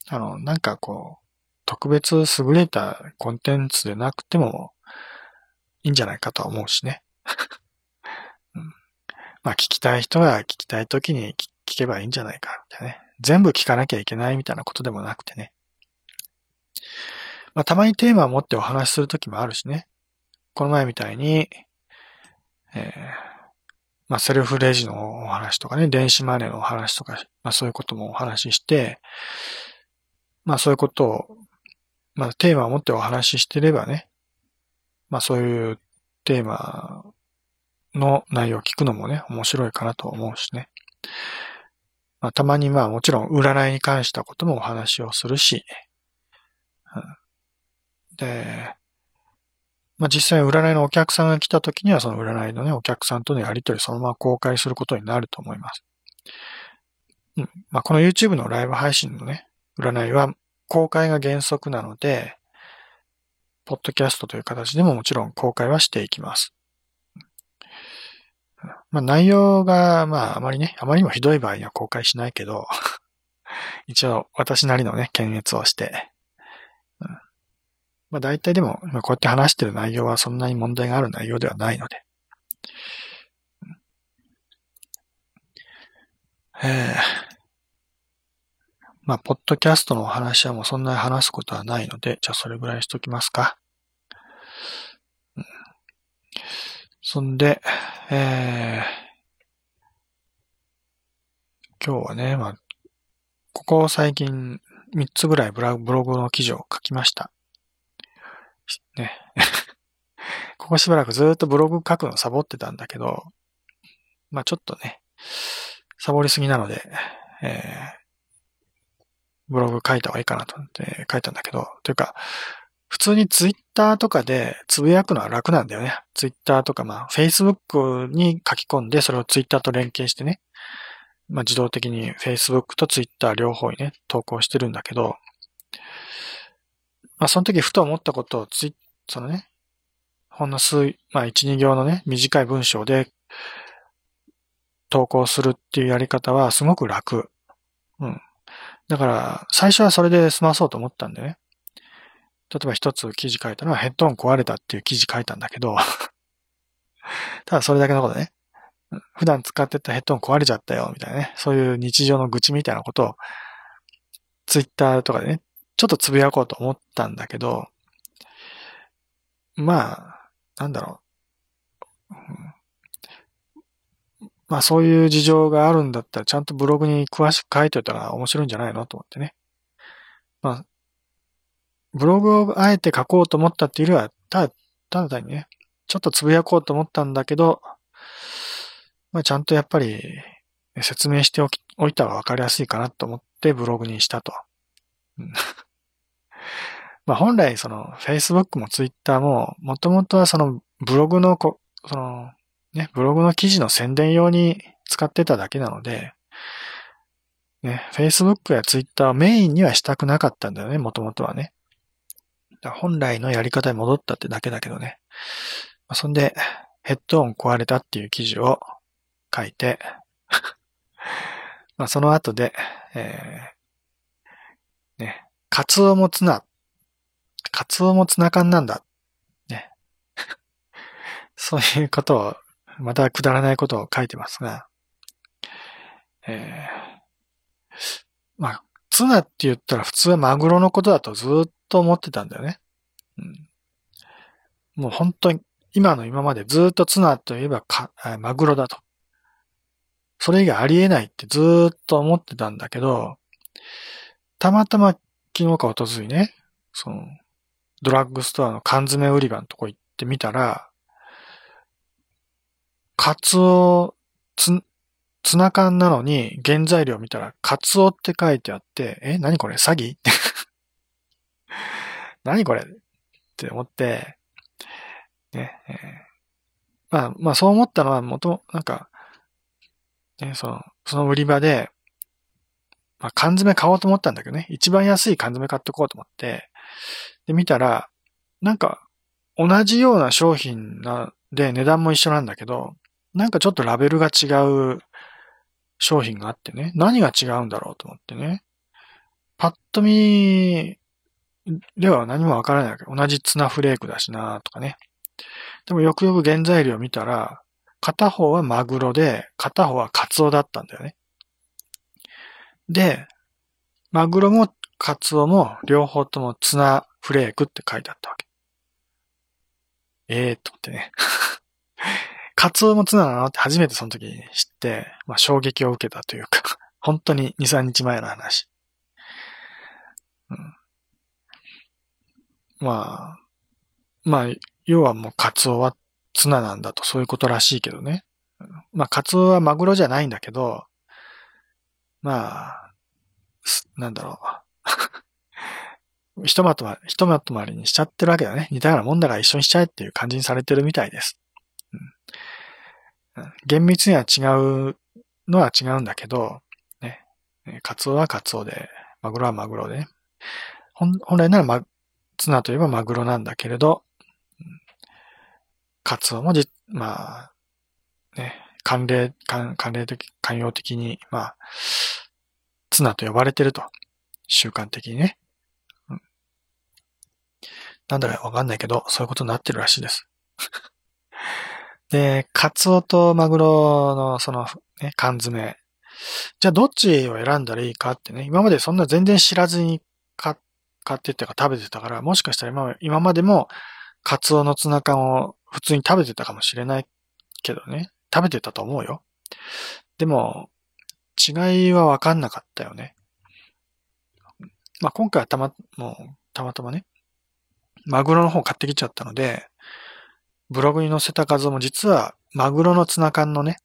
あの、なんかこう、特別優れたコンテンツでなくてもいいんじゃないかとは思うしね。まあ聞きたい人は聞きたい時に聞けばいいんじゃないか、みたいなね。全部聞かなきゃいけないみたいなことでもなくてね。まあたまにテーマを持ってお話しするときもあるしね。この前みたいに、えー、まあセルフレジのお話とかね、電子マネーのお話とか、まあそういうこともお話しして、まあそういうことをまあ、テーマを持ってお話ししてればね、まあそういうテーマの内容を聞くのもね、面白いかなと思うしね。まあ、たまにまあもちろん占いに関したこともお話をするし、うん、で、まあ実際占いのお客さんが来た時にはその占いのね、お客さんとのやりとりそのまま公開することになると思います。うん。まあこの YouTube のライブ配信のね、占いは公開が原則なので、ポッドキャストという形でももちろん公開はしていきます。まあ内容が、まああまりね、あまりにもひどい場合には公開しないけど、一応私なりのね、検閲をして、まあ大体でも、まあ、こうやって話してる内容はそんなに問題がある内容ではないので、えー。まあ、ポッドキャストのお話はもうそんなに話すことはないので、じゃあそれぐらいにしときますか。うん、そんで、えー、今日はね、まあ、ここ最近3つぐらいブログの記事を書きました。ね。ここしばらくずっとブログ書くのサボってたんだけど、まあちょっとね、サボりすぎなので、えーブログ書いた方がいいかなと思って書いたんだけど、というか、普通にツイッターとかでつぶやくのは楽なんだよね。ツイッターとか、まあ、Facebook に書き込んで、それをツイッターと連携してね、まあ、自動的に Facebook とツイッター両方にね、投稿してるんだけど、まあ、その時ふと思ったことをツイそのね、ほんの数、まあ、一、二行のね、短い文章で投稿するっていうやり方はすごく楽。うん。だから、最初はそれで済まそうと思ったんでね。例えば一つ記事書いたのはヘッドホン壊れたっていう記事書いたんだけど ただそれだけのことね。普段使ってたヘッドホン壊れちゃったよ、みたいなね。そういう日常の愚痴みたいなことを、ツイッターとかでね、ちょっとつぶやこうと思ったんだけど、まあ、なんだろう。まあそういう事情があるんだったらちゃんとブログに詳しく書いておいたら面白いんじゃないのと思ってね。まあ、ブログをあえて書こうと思ったっていうよりは、ただ、ただ単にね、ちょっとつぶやこうと思ったんだけど、まあちゃんとやっぱり説明しておき、おいたらわかりやすいかなと思ってブログにしたと。まあ本来その Facebook も Twitter ももともとはそのブログのこ、そのね、ブログの記事の宣伝用に使ってただけなので、ね、Facebook や Twitter はメインにはしたくなかったんだよね、もともとはね。本来のやり方に戻ったってだけだけどね。そんで、ヘッドホン壊れたっていう記事を書いて まあその後で、えー、ね、カツオもツナ、カツオもツナ缶なんだ。ね。そういうことをまたくだらないことを書いてますが、えー、まあ、ツナって言ったら普通はマグロのことだとずっと思ってたんだよね。うん、もう本当に今の今までずっとツナといえばかマグロだと。それ以外ありえないってずっと思ってたんだけど、たまたま昨日かおとずいね、その、ドラッグストアの缶詰売り場のとこ行ってみたら、カツオ、つ、ツナ缶なのに原材料見たらカツオって書いてあって、え、何これ？詐欺？何これ？って思って、ね、えー、まあ、まあそう思ったのは元、なんか、ね、その、その売り場で、まあ缶詰買おうと思ったんだけどね、一番安い缶詰買ってこうと思って、で、見たら、なんか、同じような商品な、で値段も一緒なんだけど、なんかちょっとラベルが違う商品があってね、何が違うんだろうと思ってね。パッと見では何もわからないわけど、同じツナフレークだしなとかね。でもよくよく原材料見たら、片方はマグロで、片方はカツオだったんだよね。で、マグロもカツオも両方ともツナフレークって書いてあったわけ。ええー、と思ってね。カツオもツナなのって初めてその時に知って、まあ衝撃を受けたというか 本当に2、3日前の話。うん、まあ、まあ、要はもうカツオはツナなんだと、そういうことらしいけどね。まあ、カツオはマグロじゃないんだけど、まあ、なんだろう。ひとまとま、ひとまとまりにしちゃってるわけだね。似たようなもんだから一緒にしちゃえっていう感じにされてるみたいです。うん、厳密には違うのは違うんだけど、ね。カツオはカツオで、マグロはマグロでね。本来ならマ、ツナといえばマグロなんだけれど、カツオもじ、まあ、ね、関連、関関連的、関用的に、まあ、ツナと呼ばれてると。習慣的にね。うん、なんだかわかんないけど、そういうことになってるらしいです。で、カツオとマグロのその、ね、缶詰。じゃあどっちを選んだらいいかってね、今までそんな全然知らずに買ってってか食べてたから、もしかしたら今今までもカツオのツナ缶を普通に食べてたかもしれないけどね。食べてたと思うよ。でも、違いはわかんなかったよね。まあ、今回はたま、もう、たまたまね、マグロの方買ってきちゃったので、ブログに載せた画像も実はマグロのツナ缶のね、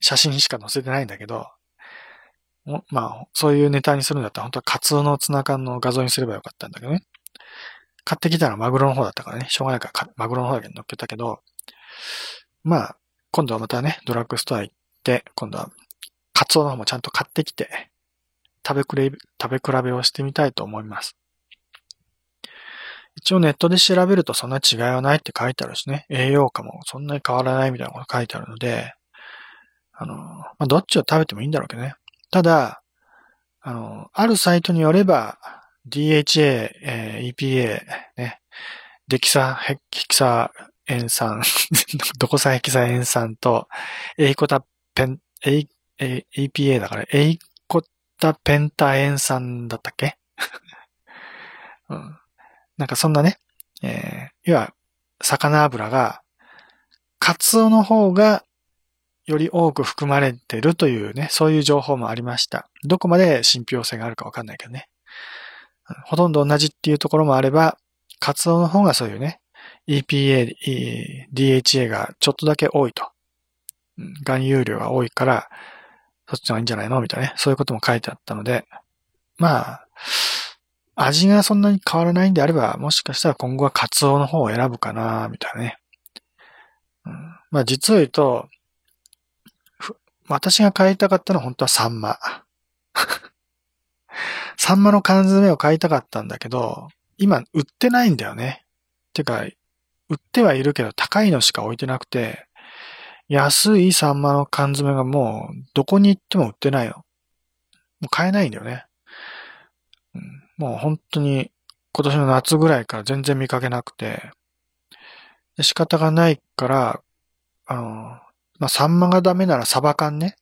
写真しか載せてないんだけど、まあ、そういうネタにするんだったら本当はカツオのツナ缶の画像にすればよかったんだけどね。買ってきたらマグロの方だったからね、しょうがないからマグロの方だけ乗っけたけど、まあ、今度はまたね、ドラッグストア行って、今度はカツオの方もちゃんと買ってきて、食べ比べ、食べ比べをしてみたいと思います。一応ネットで調べるとそんな違いはないって書いてあるしね、栄養価もそんなに変わらないみたいなこと書いてあるので、あの、まあ、どっちを食べてもいいんだろうけどね。ただ、あの、あるサイトによれば、DHA、えー、EPA、ね、デキサヘキサ塩酸、ドコサヘキサ塩酸と、エイコタペン、エイ、EPA だから、エイコタペンタエン酸だったっけ？うん。なんかそんなね、えー、要は、魚油が、カツオの方がより多く含まれてるというね、そういう情報もありました。どこまで信憑性があるかわかんないけどね。ほとんど同じっていうところもあれば、カツオの方がそういうね、EPA、DHA がちょっとだけ多いと。含有量が多いから、そっちの方がいいんじゃないの？みたいなね。そういうことも書いてあったので、まあ、味がそんなに変わらないんであれば、もしかしたら今後はカツオの方を選ぶかな、みたいなね。うん、まあ実を言うと、私が買いたかったのは本当はサンマ。サンマの缶詰を買いたかったんだけど、今売ってないんだよね。てか、売ってはいるけど高いのしか置いてなくて、安いサンマの缶詰がもうどこに行っても売ってないの。もう買えないんだよね。もう本当に今年の夏ぐらいから全然見かけなくて、仕方がないから、あの、まあ、サンマがダメならサバ缶ね。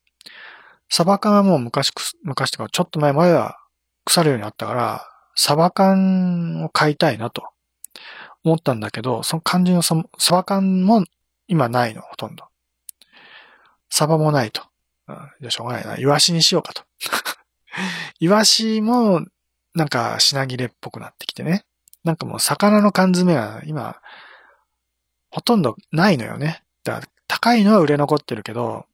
サバ缶はもう昔、昔とかちょっと前までは腐るようになったから、サバ缶を買いたいなと思ったんだけど、その肝心のサバ缶も今ないの、ほとんど。サバもないと。うん、じゃしょうがないな。イワシにしようかと。イワシも、なんか品切れっぽくなってきてね。なんかもう魚の缶詰は今、ほとんどないのよね。だから高いのは売れ残ってるけど、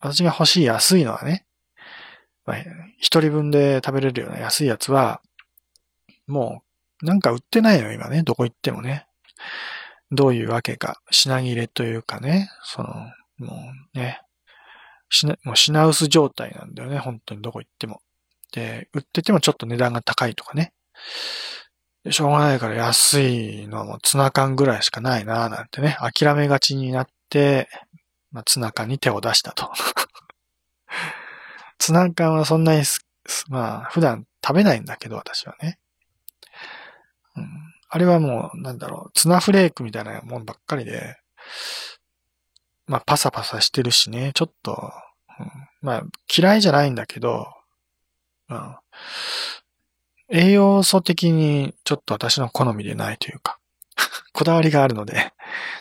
私が欲しい安いのはね、まあ、一人分で食べれるような安いやつは、もう、なんか売ってないの今ね、どこ行ってもね。どういうわけか、品切れというかね、その、もうね、品、もう品薄状態なんだよね、本当にどこ行っても。で、売っててもちょっと値段が高いとかね。しょうがないから安いのはもうツナ缶ぐらいしかないなぁなんてね、諦めがちになって、まあ、ツナ缶に手を出したと。ツナ缶はそんなにまあ、普段食べないんだけど、私はね。うん、あれはもう、なんだろう、ツナフレークみたいなもんばっかりで、まあ、パサパサしてるしね、ちょっと、うん、まあ、嫌いじゃないんだけど、うん、栄養素的にちょっと私の好みでないというか、こだわりがあるので、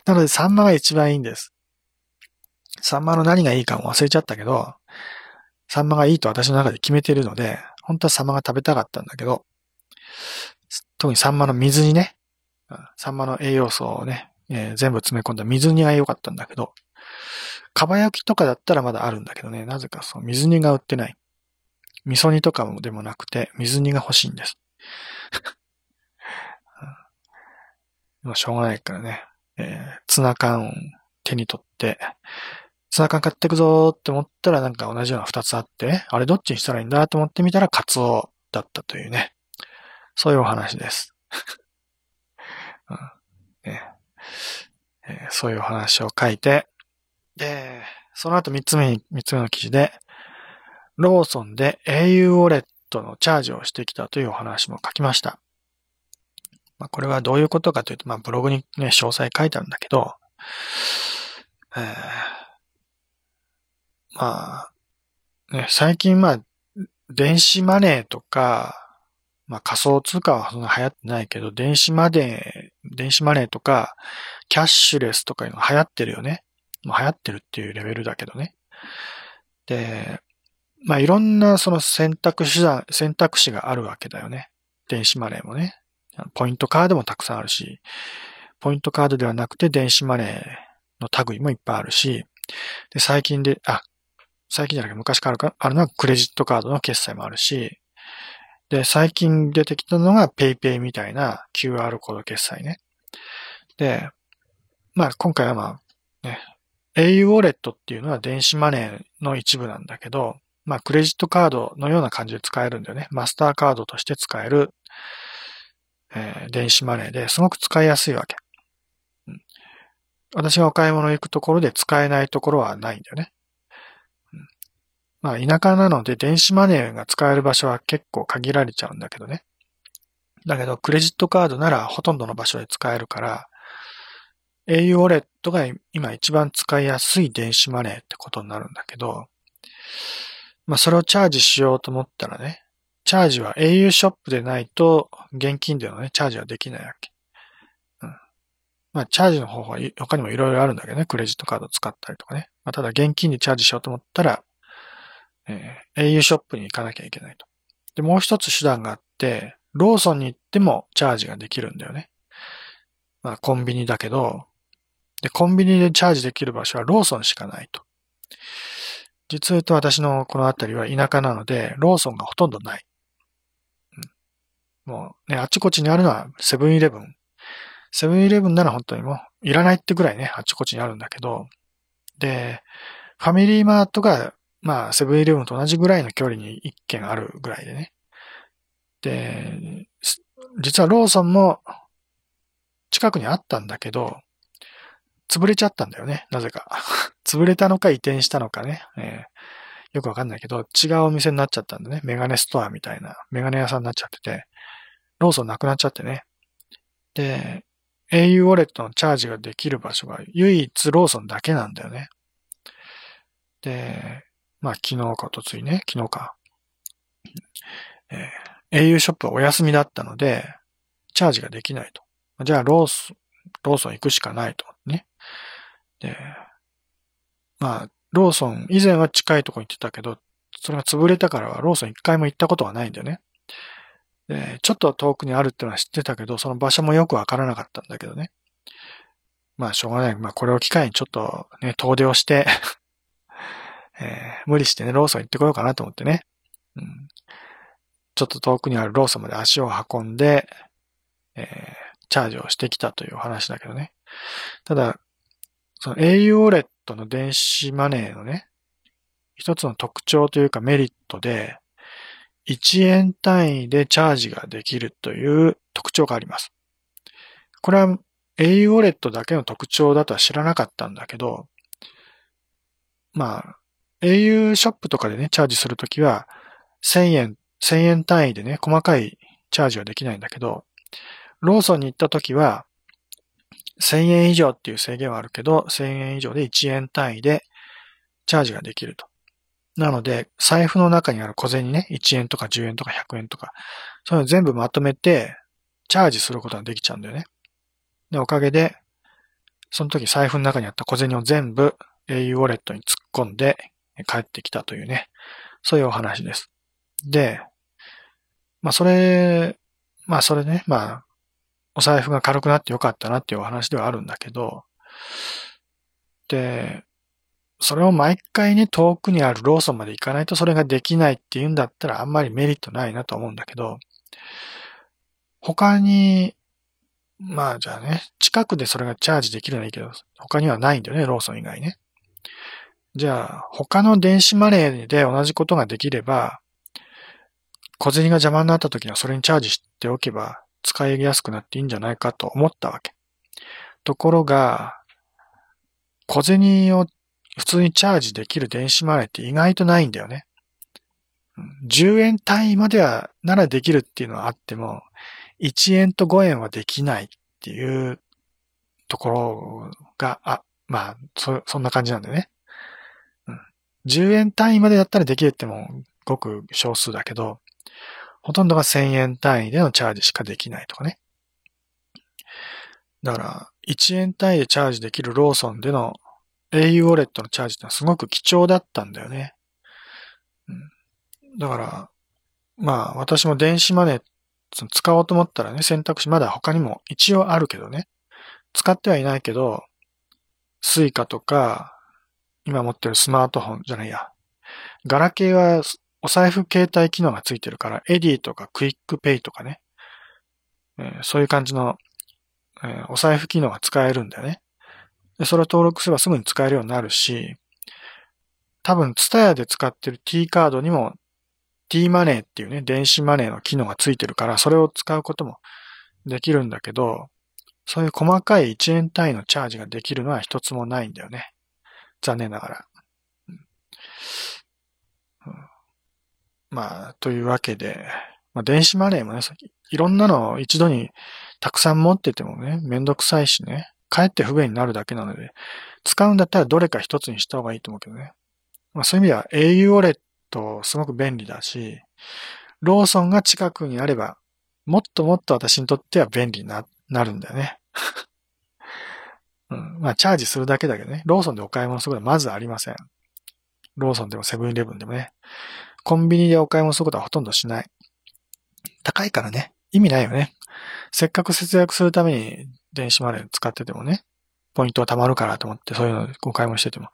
なのでサンマが一番いいんです。サンマの何がいいかも忘れちゃったけど、サンマがいいと私の中で決めてるので、本当はサンマが食べたかったんだけど、特にサンマの水煮ね、サンマの栄養素をね、えー、全部詰め込んだ水煮が良かったんだけど、かば焼きとかだったらまだあるんだけどね、なぜかその水煮が売ってない。味噌煮とかもでもなくて、水煮が欲しいんです。もうしょうがないからね、えー、ツナ缶を手に取って、ツナ缶買ってくぞーって思ったらなんか同じような二つあって、あれどっちにしたらいいんだと思ってみたらカツオだったというね。そういうお話です。うんねえー、そういうお話を書いて、で、その後三つ目に、三つ目の記事で、ローソンで au ウォレットのチャージをしてきたというお話も書きました。まあ、これはどういうことかというと、まあ、ブログにね、詳細書いてあるんだけど、えー、まあ、ね、最近まあ、電子マネーとか、まあ仮想通貨はそんな流行ってないけど、電子マネー、電子マネーとか、キャッシュレスとかいうの流行ってるよね。もう流行ってるっていうレベルだけどね。で、まあいろんなその選択手段、選択肢があるわけだよね。電子マネーもね。ポイントカードもたくさんあるし、ポイントカードではなくて電子マネーの類もいっぱいあるし、で、最近で、あ、最近じゃなくて昔からあるのはクレジットカードの決済もあるし、で、最近出てきたのが PayPay みたいな QR コード決済ね。で、まあ今回はまあ、ね、au ウォレットっていうのは電子マネーの一部なんだけど、まあ、クレジットカードのような感じで使えるんだよね。マスターカードとして使える、えー、電子マネーですごく使いやすいわけ、私がお買い物行くところで使えないところはないんだよね。うん、まあ、田舎なので電子マネーが使える場所は結構限られちゃうんだけどね。だけど、クレジットカードならほとんどの場所で使えるから、au ウォレットが今一番使いやすい電子マネーってことになるんだけど、まあ、それをチャージしようと思ったらね、チャージは au ショップでないと、現金でのね、チャージはできないわけ。うん。まあ、チャージの方法は他にもいろいろあるんだけどね、クレジットカード使ったりとかね。まあ、ただ現金でチャージしようと思ったら、えー、au ショップに行かなきゃいけないと。で、もう一つ手段があって、ローソンに行ってもチャージができるんだよね。まあ、コンビニだけど、で、コンビニでチャージできる場所はローソンしかないと。実を言うと私のこの辺りは田舎なので、ローソンがほとんどない。うん、もうね、あっちこっちにあるのはセブンイレブン。セブンイレブンなら本当にもういらないってぐらいね、あっちこっちにあるんだけど、で、ファミリーマートが、まあ、セブンイレブンと同じぐらいの距離に一軒あるぐらいでね。で、実はローソンも近くにあったんだけど、潰れちゃったんだよね、なぜか。潰れたのか移転したのかね。えー、よくわかんないけど、違うお店になっちゃったんだね。メガネストアみたいな、メガネ屋さんになっちゃってて、ローソンなくなっちゃってね。で、au ウォレットのチャージができる場所が唯一ローソンだけなんだよね。で、まあ昨日かとついね、昨日か。えー、au ショップはお休みだったので、チャージができないと。じゃあロース、ローソン行くしかないと。で、まあ、ローソン、以前は近いとこ行ってたけど、それが潰れたからはローソン一回も行ったことはないんだよね。で、ちょっと遠くにあるってのは知ってたけど、その場所もよくわからなかったんだけどね。まあ、しょうがない。まあ、これを機会にちょっとね、遠出をして えー、無理してね、ローソン行ってこようかなと思ってね。うん、ちょっと遠くにあるローソンまで足を運んで、えー、チャージをしてきたという話だけどね。ただ、その au ウォレットの電子マネーのね、一つの特徴というかメリットで、1円単位でチャージができるという特徴があります。これは au ウォレットだけの特徴だとは知らなかったんだけど、まあ、au ショップとかでね、チャージするときは、1000円、1000円単位でね、細かいチャージはできないんだけど、ローソンに行ったときは、1000円以上っていう制限はあるけど、1000円以上で1円単位でチャージができると。なので、財布の中にある小銭ね、1円とか10円とか100円とか、そういうの全部まとめて、チャージすることができちゃうんだよね。で、おかげで、その時財布の中にあった小銭を全部 au ウォレットに突っ込んで帰ってきたというね、そういうお話です。で、まあそれ、まあそれね、まあ、お財布が軽くなってよかったなっていうお話ではあるんだけど、で、それを毎回ね、遠くにあるローソンまで行かないとそれができないっていうんだったらあんまりメリットないなと思うんだけど、他に、まあじゃあね、近くでそれがチャージできるのはいいけど、他にはないんだよね、ローソン以外ね。じゃあ、他の電子マネーで同じことができれば、小銭が邪魔になった時にはそれにチャージしておけば使いやすくなっていいんじゃないかと思ったわけ。ところが、小銭を普通にチャージできる電子マネーって意外とないんだよね。10円単位までは、ならできるっていうのはあっても、1円と5円はできないっていうところが、あ、まあ、そ、そんな感じなんだよね。10円単位までだったらできるってもごく少数だけど、ほとんどが1000円単位でのチャージしかできないとかね。だから、1円単位でチャージできるローソンでの au ウォレットのチャージってのはすごく貴重だったんだよね。うん、だから、まあ私も電子マネー使おうと思ったらね、選択肢まだ他にも一応あるけどね。使ってはいないけど、スイカとか、今持ってるスマートフォンじゃないや。ガラケーはお財布携帯機能がついてるから、エディとかクイックペイとかね。えー、そういう感じの、えー、お財布機能が使えるんだよね。で、それを登録すればすぐに使えるようになるし、多分、ツタヤで使ってる T カードにも T マネーっていうね、電子マネーの機能がついてるから、それを使うこともできるんだけど、そういう細かい1円単位のチャージができるのは一つもないんだよね。残念ながら。まあ、というわけで、まあ、電子マネーもね、いろんなのを一度にたくさん持っててもね、めんどくさいしね。かえって不便になるだけなので、使うんだったらどれか一つにした方がいいと思うけどね。まあそういう意味では au ウォレットすごく便利だし、ローソンが近くにあれば、もっともっと私にとっては便利にな、なるんだよね。うん、まあチャージするだけだけどね。ローソンでお買い物することはまずありません。ローソンでもセブンイレブンでもね。コンビニでお買い物することはほとんどしない。高いからね。意味ないよね。せっかく節約するために電子マネー使っててもね、ポイントは貯まるからと思ってそういうのお買い物してても。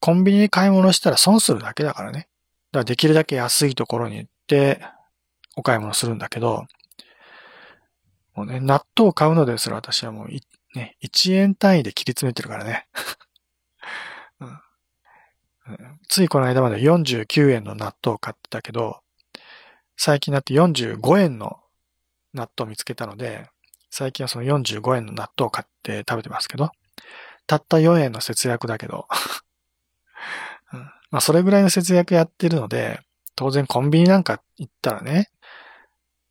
コンビニで買い物したら損するだけだからね。だからできるだけ安いところに行ってお買い物するんだけど、もうね、納豆を買うのですら私はもうね、1円単位で切り詰めてるからね。うん、ついこの間まで49円の納豆を買ってたけど、最近になって45円の納豆を見つけたので、最近はその45円の納豆を買って食べてますけど、たった4円の節約だけど、うん、まあそれぐらいの節約やってるので、当然コンビニなんか行ったらね、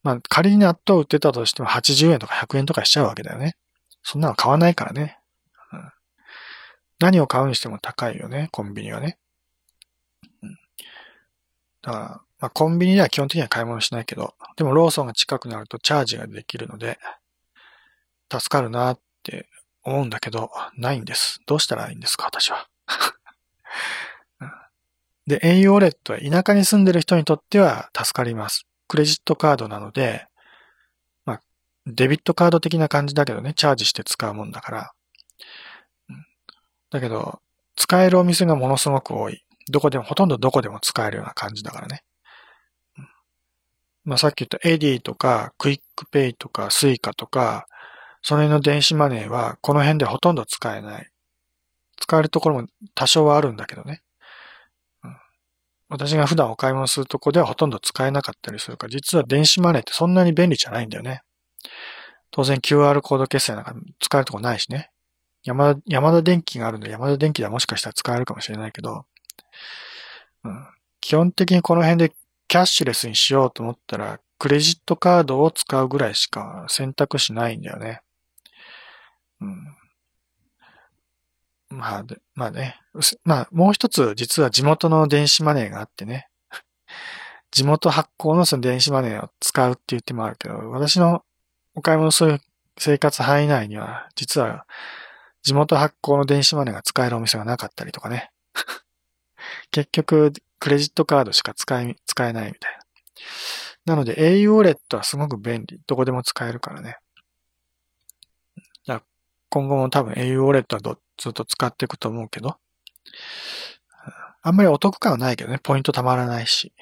まあ仮に納豆売ってたとしても80円とか100円とかしちゃうわけだよね。そんなの買わないからね。何を買うにしても高いよね、コンビニはね。うん、だから、まあコンビニでは基本的には買い物しないけど、でもローソンが近くなるとチャージができるので、助かるなって思うんだけど、ないんです。どうしたらいいんですか、私は。で、au ウォレットは田舎に住んでる人にとっては助かります。クレジットカードなので、まあ、デビットカード的な感じだけどね、チャージして使うもんだから。だけど、使えるお店がものすごく多い。どこでも、ほとんどどこでも使えるような感じだからね。まあさっき言ったエディとか、クイックペイとか、スイカとか、その辺の電子マネーはこの辺でほとんど使えない。使えるところも多少はあるんだけどね。うん、私が普段お買い物するとこではほとんど使えなかったりするから、実は電子マネーってそんなに便利じゃないんだよね。当然 QR コード決済なんか使えるとこないしね。山田、山田電機があるんで山田電機ではもしかしたら使えるかもしれないけど、うん、基本的にこの辺でキャッシュレスにしようと思ったら、クレジットカードを使うぐらいしか選択肢ないんだよね。うん。まあ、まあね。まあ、もう一つ、実は地元の電子マネーがあってね。地元発行のその電子マネーを使うって言ってもあるけど、私のお買い物する生活範囲内には、実は地元発行の電子マネーが使えるお店がなかったりとかね。結局、クレジットカードしか使え、使えないみたいな。なので au ウォレットはすごく便利。どこでも使えるからね。今後も多分 au ウォレットはずっと使っていくと思うけど。あんまりお得感はないけどね。ポイントたまらないし。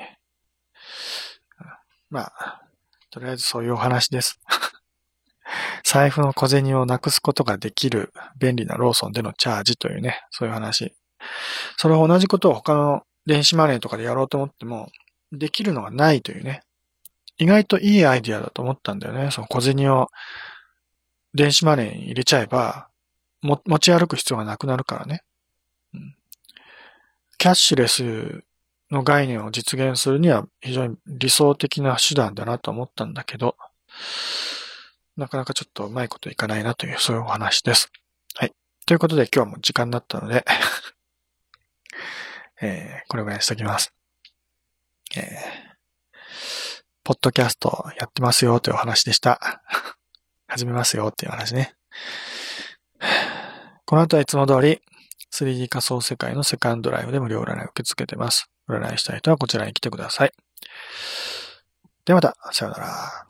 まあ、とりあえずそういうお話です。財布の小銭をなくすことができる便利なローソンでのチャージというね、そういう話。それは同じことを他の電子マネーとかでやろうと思っても、できるのがないというね。意外といいアイディアだと思ったんだよね。その小銭を電子マネーに入れちゃえば、持ち歩く必要がなくなるからね。うん、キャッシュレスの概念を実現するには非常に理想的な手段だなと思ったんだけど、なかなかちょっとうまいこといかないなという、そういうお話です。はい。ということで今日はもう時間になったので えー、これぐらいにしときます。えー、ポッドキャストやってますよというお話でした。始めますよっていう話ね。この後はいつも通り 3D 仮想世界のセカンドライフで無料占いを受け付けてます。占いしたい人はこちらに来てください。ではまた、さよなら。